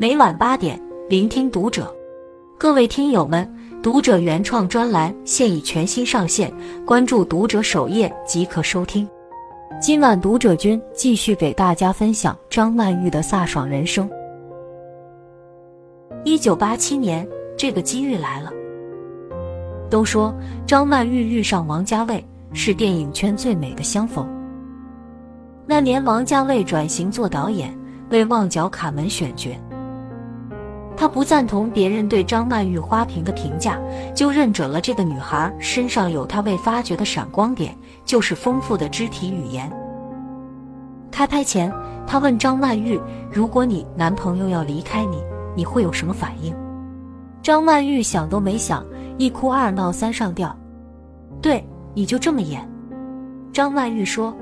每晚八点，聆听读者。各位听友们，读者原创专栏现已全新上线，关注读者首页即可收听。今晚读者君继续给大家分享张曼玉的飒爽人生。一九八七年，这个机遇来了。都说张曼玉遇上王家卫是电影圈最美的相逢。那年，王家卫转型做导演，为《旺角卡门》选角。他不赞同别人对张曼玉花瓶的评价，就认准了这个女孩身上有他未发掘的闪光点，就是丰富的肢体语言。开拍前，他问张曼玉：“如果你男朋友要离开你，你会有什么反应？”张曼玉想都没想，一哭二闹三上吊。对，你就这么演。张曼玉说：“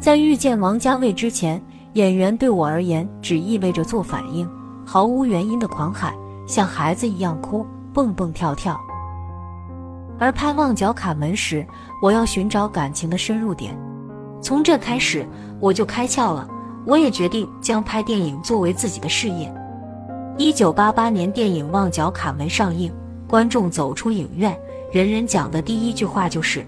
在遇见王家卫之前，演员对我而言只意味着做反应。”毫无原因的狂喊，像孩子一样哭，蹦蹦跳跳。而拍《旺角卡门》时，我要寻找感情的深入点。从这开始，我就开窍了。我也决定将拍电影作为自己的事业。一九八八年，电影《旺角卡门》上映，观众走出影院，人人讲的第一句话就是：“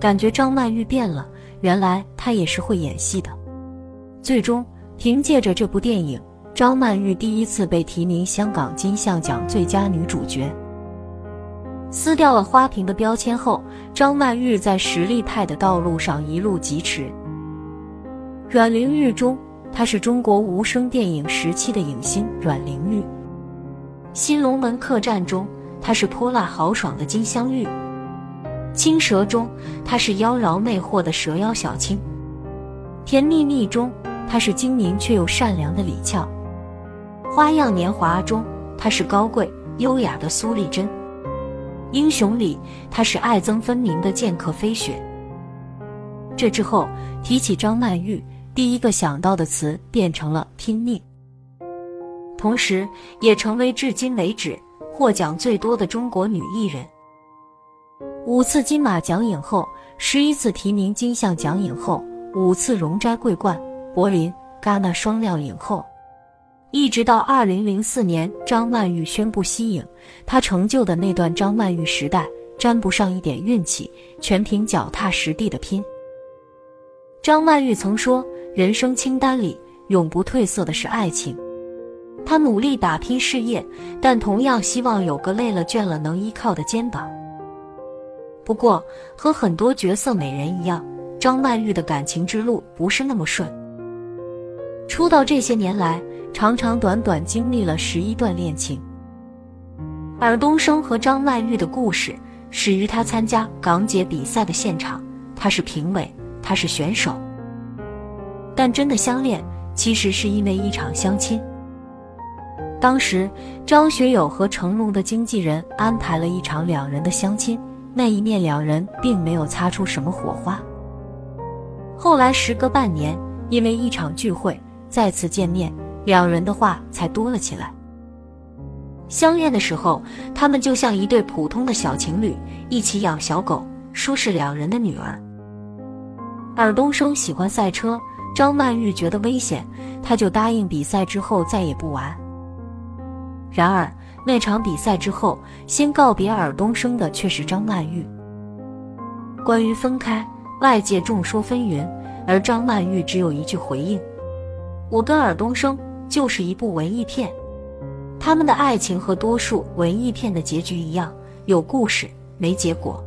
感觉张曼玉变了，原来她也是会演戏的。”最终，凭借着这部电影。张曼玉第一次被提名香港金像奖最佳女主角。撕掉了花瓶的标签后，张曼玉在实力派的道路上一路疾驰。阮玲玉中，她是中国无声电影时期的影星阮玲玉；新龙门客栈中，她是泼辣豪爽的金镶玉；青蛇中，她是妖娆魅惑的蛇妖小青；甜蜜蜜中，她是精明却又善良的李俏。花样年华中，她是高贵优雅的苏丽珍；英雄里，她是爱憎分明的剑客飞雪。这之后，提起张曼玉，第一个想到的词变成了拼命，同时也成为至今为止获奖最多的中国女艺人。五次金马奖影后，十一次提名金像奖影后，五次荣摘桂冠、柏林、戛纳双料影后。一直到二零零四年，张曼玉宣布息影，她成就的那段张曼玉时代，沾不上一点运气，全凭脚踏实地的拼。张曼玉曾说：“人生清单里永不褪色的是爱情。”她努力打拼事业，但同样希望有个累了倦了能依靠的肩膀。不过，和很多绝色美人一样，张曼玉的感情之路不是那么顺。出道这些年来，长长短短经历了十一段恋情。尔冬升和张曼玉的故事始于他参加港姐比赛的现场，他是评委，他是选手。但真的相恋，其实是因为一场相亲。当时张学友和成龙的经纪人安排了一场两人的相亲，那一面两人并没有擦出什么火花。后来时隔半年，因为一场聚会再次见面。两人的话才多了起来。相恋的时候，他们就像一对普通的小情侣，一起养小狗，说是两人的女儿。尔冬升喜欢赛车，张曼玉觉得危险，他就答应比赛之后再也不玩。然而那场比赛之后，先告别尔冬升的却是张曼玉。关于分开，外界众说纷纭，而张曼玉只有一句回应：“我跟尔冬升。”就是一部文艺片，他们的爱情和多数文艺片的结局一样，有故事没结果。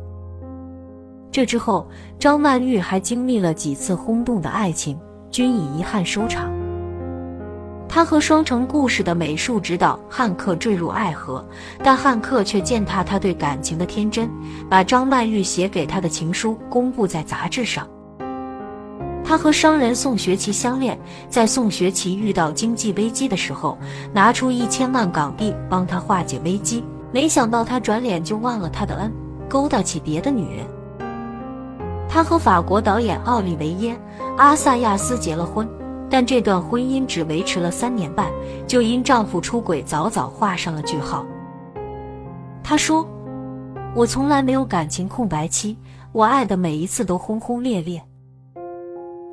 这之后，张曼玉还经历了几次轰动的爱情，均以遗憾收场。她和《双城故事》的美术指导汉克坠入爱河，但汉克却践踏她对感情的天真，把张曼玉写给他的情书公布在杂志上。他和商人宋学奇相恋，在宋学奇遇到经济危机的时候，拿出一千万港币帮他化解危机。没想到他转脸就忘了他的恩，勾搭起别的女人。他和法国导演奥利维耶·阿萨亚斯结了婚，但这段婚姻只维持了三年半，就因丈夫出轨早早画上了句号。他说：“我从来没有感情空白期，我爱的每一次都轰轰烈烈。”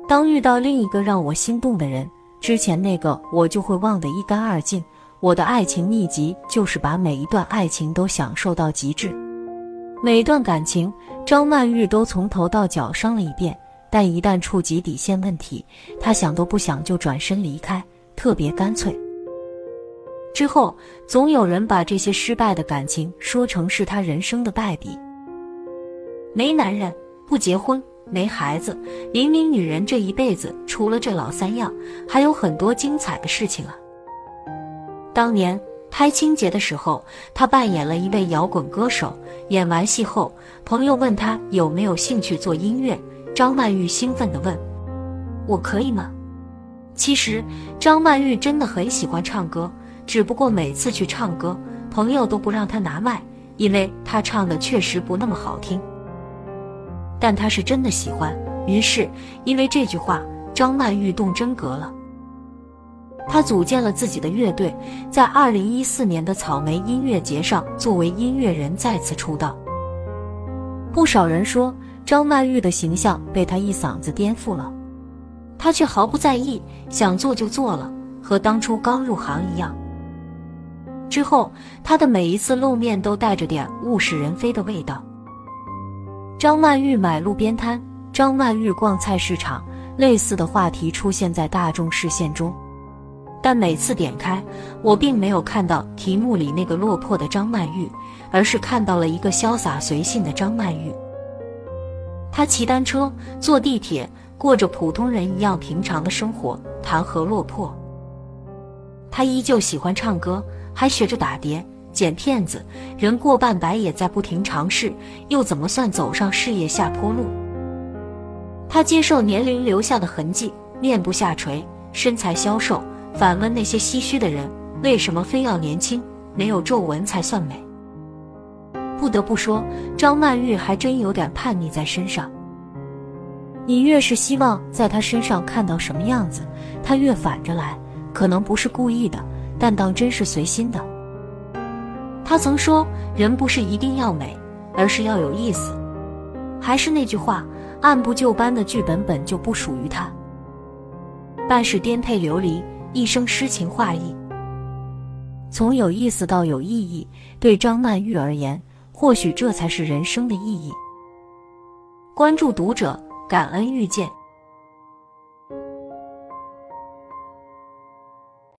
当遇到另一个让我心动的人，之前那个我就会忘得一干二净。我的爱情秘籍就是把每一段爱情都享受到极致。每段感情，张曼玉都从头到脚伤了一遍，但一旦触及底线问题，她想都不想就转身离开，特别干脆。之后，总有人把这些失败的感情说成是她人生的败笔。没男人，不结婚，没孩子，明明女人这一辈子除了这老三样，还有很多精彩的事情啊。当年拍《清洁》的时候，他扮演了一位摇滚歌手。演完戏后，朋友问他有没有兴趣做音乐，张曼玉兴奋地问：“我可以吗？”其实张曼玉真的很喜欢唱歌，只不过每次去唱歌，朋友都不让她拿麦，因为她唱的确实不那么好听。但他是真的喜欢，于是因为这句话，张曼玉动真格了。他组建了自己的乐队，在二零一四年的草莓音乐节上，作为音乐人再次出道。不少人说张曼玉的形象被他一嗓子颠覆了，他却毫不在意，想做就做了，和当初刚入行一样。之后，他的每一次露面都带着点物是人非的味道。张曼玉买路边摊，张曼玉逛菜市场，类似的话题出现在大众视线中。但每次点开，我并没有看到题目里那个落魄的张曼玉，而是看到了一个潇洒随性的张曼玉。她骑单车、坐地铁，过着普通人一样平常的生活，谈何落魄？她依旧喜欢唱歌，还学着打碟、捡骗子，人过半百也在不停尝试，又怎么算走上事业下坡路？他接受年龄留下的痕迹，面部下垂，身材消瘦。反问那些唏嘘的人：为什么非要年轻、没有皱纹才算美？不得不说，张曼玉还真有点叛逆在身上。你越是希望在她身上看到什么样子，她越反着来。可能不是故意的，但当真是随心的。他曾说：“人不是一定要美，而是要有意思。”还是那句话，按部就班的剧本本就不属于她。办事颠沛流离。一生诗情画意，从有意思到有意义，对张曼玉而言，或许这才是人生的意义。关注读者，感恩遇见。